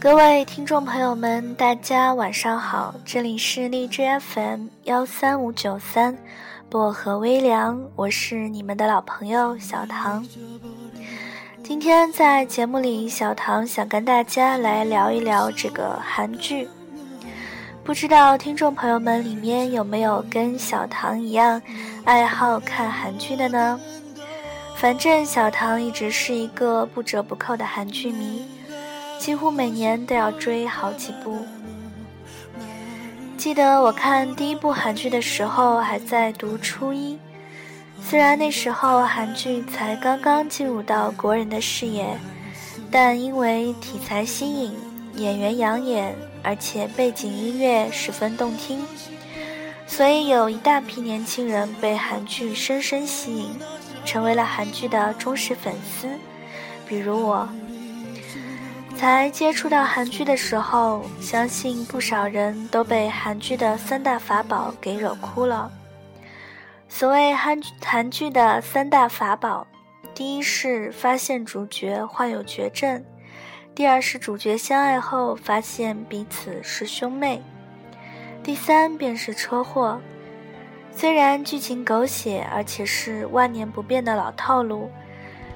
各位听众朋友们，大家晚上好，这里是荔枝 FM 幺三五九三，薄荷微凉，我是你们的老朋友小唐。今天在节目里，小唐想跟大家来聊一聊这个韩剧。不知道听众朋友们里面有没有跟小唐一样爱好看韩剧的呢？反正小唐一直是一个不折不扣的韩剧迷。几乎每年都要追好几部。记得我看第一部韩剧的时候还在读初一，虽然那时候韩剧才刚刚进入到国人的视野，但因为题材新颖、演员养眼，而且背景音乐十分动听，所以有一大批年轻人被韩剧深深吸引，成为了韩剧的忠实粉丝，比如我。才接触到韩剧的时候，相信不少人都被韩剧的三大法宝给惹哭了。所谓韩韩剧的三大法宝，第一是发现主角患有绝症，第二是主角相爱后发现彼此是兄妹，第三便是车祸。虽然剧情狗血，而且是万年不变的老套路，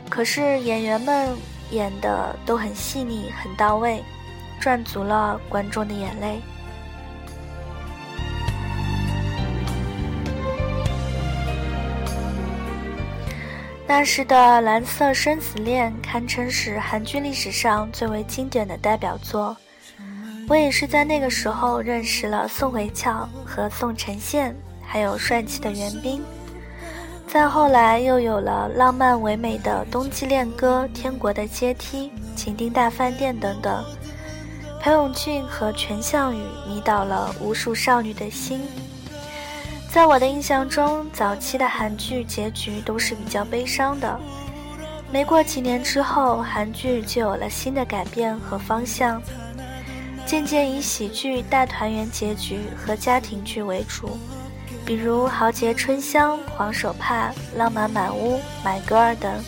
可是演员们。演的都很细腻，很到位，赚足了观众的眼泪。那时的《蓝色生死恋》堪称是韩剧历史上最为经典的代表作。我也是在那个时候认识了宋慧乔和宋承宪，还有帅气的袁彬。再后来，又有了浪漫唯美的《冬季恋歌》《天国的阶梯》《情定大饭店》等等，裴勇俊和全相宇迷倒了无数少女的心。在我的印象中，早期的韩剧结局都是比较悲伤的。没过几年之后，韩剧就有了新的改变和方向，渐渐以喜剧大团圆结局和家庭剧为主。比如《豪杰春香》《黄手帕》《浪漫满屋》《My Girl》等，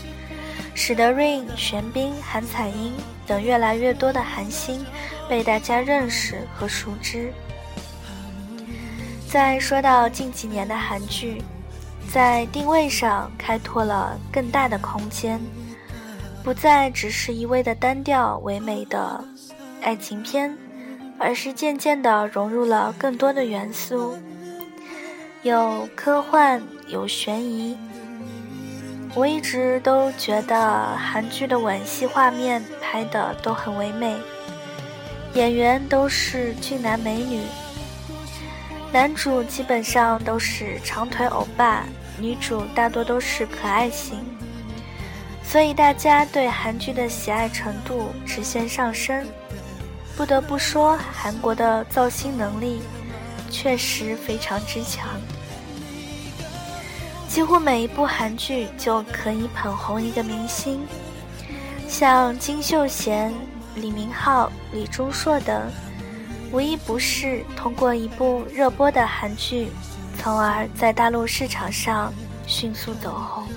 使得 Rain、玄彬、韩彩英等越来越多的韩星被大家认识和熟知。再说到近几年的韩剧，在定位上开拓了更大的空间，不再只是一味的单调唯美的爱情片，而是渐渐的融入了更多的元素。有科幻，有悬疑。我一直都觉得韩剧的吻戏画面拍的都很唯美，演员都是俊男美女，男主基本上都是长腿欧巴，女主大多都是可爱型，所以大家对韩剧的喜爱程度直线上升。不得不说，韩国的造星能力确实非常之强。几乎每一部韩剧就可以捧红一个明星，像金秀贤、李明浩、李钟硕等，无一不是通过一部热播的韩剧，从而在大陆市场上迅速走红。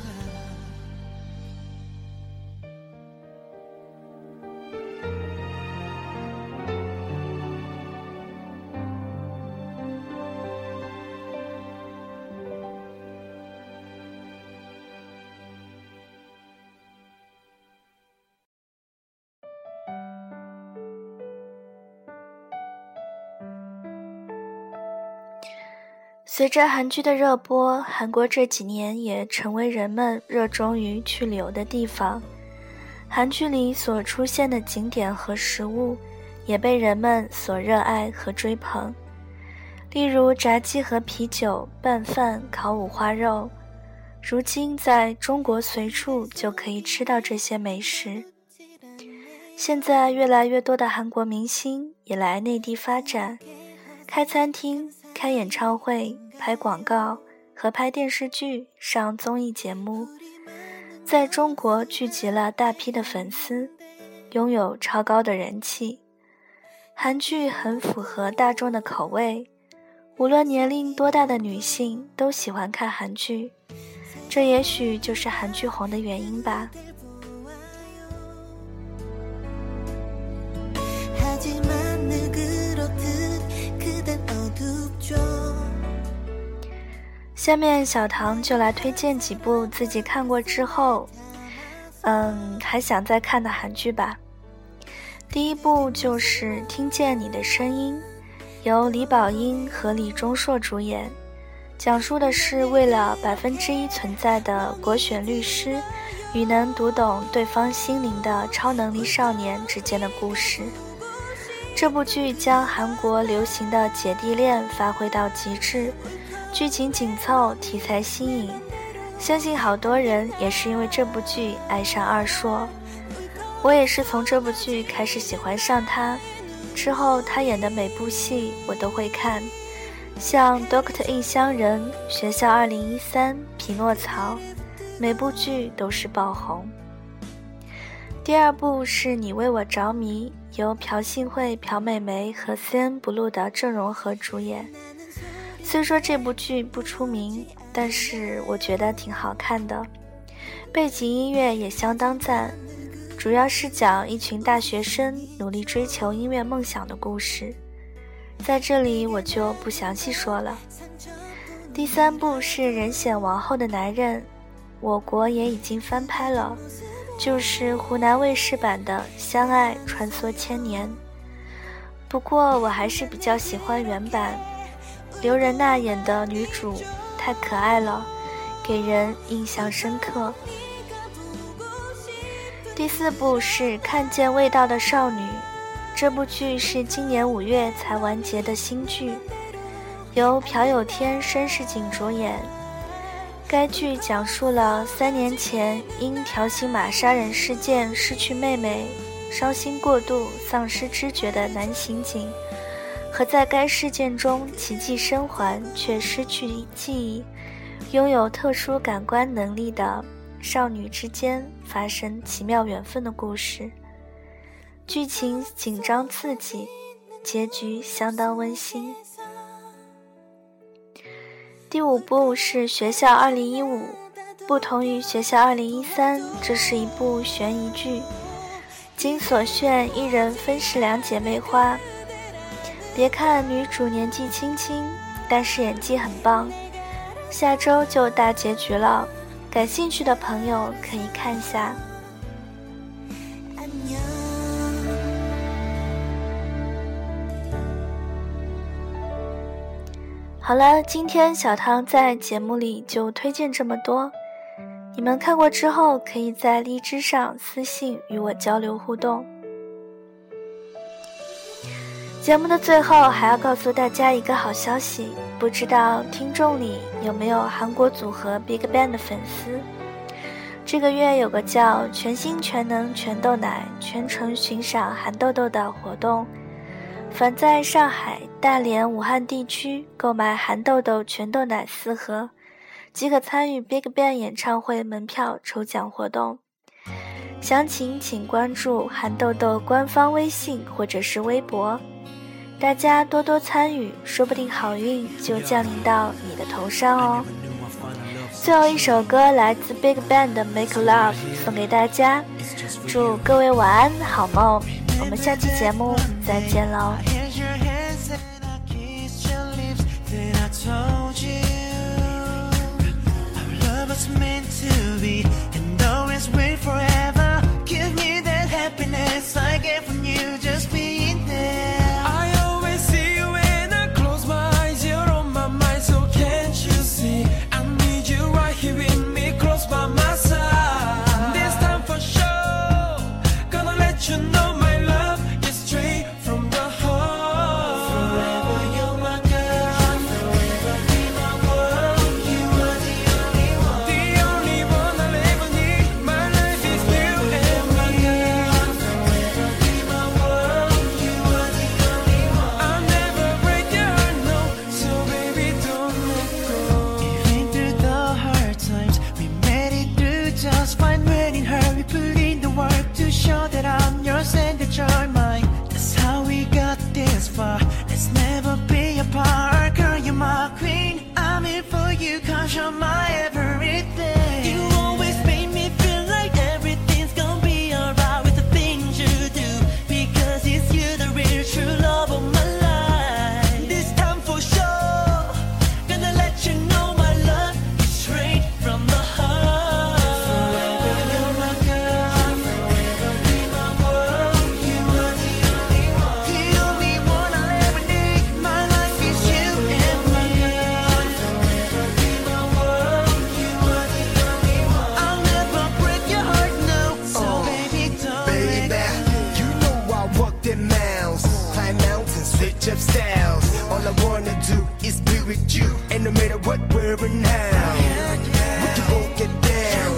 随着韩剧的热播，韩国这几年也成为人们热衷于去旅游的地方。韩剧里所出现的景点和食物，也被人们所热爱和追捧。例如炸鸡和啤酒、拌饭、烤五花肉，如今在中国随处就可以吃到这些美食。现在越来越多的韩国明星也来内地发展，开餐厅、开演唱会。拍广告和拍电视剧、上综艺节目，在中国聚集了大批的粉丝，拥有超高的人气。韩剧很符合大众的口味，无论年龄多大的女性都喜欢看韩剧，这也许就是韩剧红的原因吧。下面小唐就来推荐几部自己看过之后，嗯，还想再看的韩剧吧。第一部就是《听见你的声音》。由李宝英和李钟硕主演，讲述的是为了百分之一存在的国选律师与能读懂对方心灵的超能力少年之间的故事。这部剧将韩国流行的姐弟恋发挥到极致，剧情紧凑，题材新颖。相信好多人也是因为这部剧爱上二硕，我也是从这部剧开始喜欢上他。之后，他演的每部戏我都会看，像《Doctor 印象人》《学校2013》《匹诺曹》，每部剧都是爆红。第二部是你为我着迷，由朴信惠、朴美眉和 CNBLUE 的郑容和主演。虽说这部剧不出名，但是我觉得挺好看的，背景音乐也相当赞。主要是讲一群大学生努力追求音乐梦想的故事，在这里我就不详细说了。第三部是《人显王后的男人》，我国也已经翻拍了，就是湖南卫视版的《相爱穿梭千年》。不过我还是比较喜欢原版，刘仁娜演的女主太可爱了，给人印象深刻。第四部是《看见味道的少女》，这部剧是今年五月才完结的新剧，由朴有天、申世景主演。该剧讲述了三年前因条形码杀人事件失去妹妹、伤心过度、丧失知觉的男刑警，和在该事件中奇迹生还却失去记忆、拥有特殊感官能力的。少女之间发生奇妙缘分的故事，剧情紧张刺激，结局相当温馨。第五部是《学校2015》，不同于《学校2013》，这是一部悬疑剧。金所炫一人分饰两姐妹花，别看女主年纪轻轻，但是演技很棒。下周就大结局了。感兴趣的朋友可以看一下。好了，今天小汤在节目里就推荐这么多，你们看过之后可以在荔枝上私信与我交流互动。节目的最后还要告诉大家一个好消息。不知道听众里有没有韩国组合 BigBang 的粉丝？这个月有个叫“全心全能全豆奶全程寻赏韩豆豆”的活动，凡在上海、大连、武汉地区购买韩豆豆全豆奶四盒，即可参与 BigBang 演唱会门票抽奖活动。详情请关注韩豆豆官方微信或者是微博。大家多多参与，说不定好运就降临到你的头上哦。最后一首歌来自 BigBang 的《Make Love》，送给大家，祝各位晚安，好梦。我们下期节目再见喽。Up. All I wanna do is be with you, and no matter what, we're in now, we can both get down.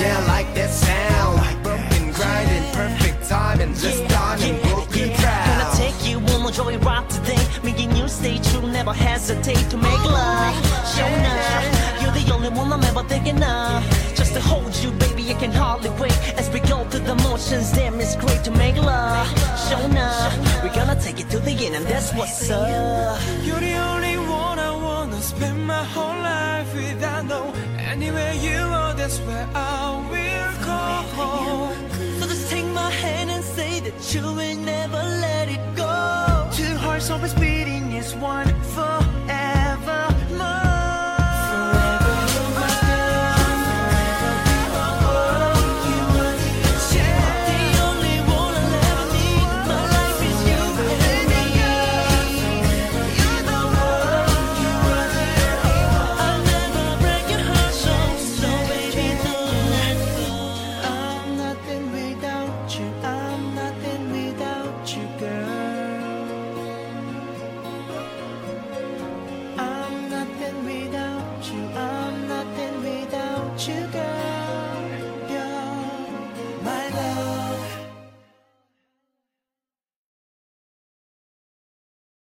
Yeah, I like that sound. Bumping, grinding, perfect timing. Let's start and both be Gonna proud. take you on a joy ride today. Making you stay true, never hesitate to make love. Show now, you're the only one I'm ever thinking of. Just to hold you, baby, I can hardly wait. As we go through the motions, damn, it's great to make love. Show gonna end, and that's what's up. You're the only one I wanna spend my whole life with. I know anywhere you are, that's where I will go. So just take my hand and say that you will never let it go. Two hearts always beating as one.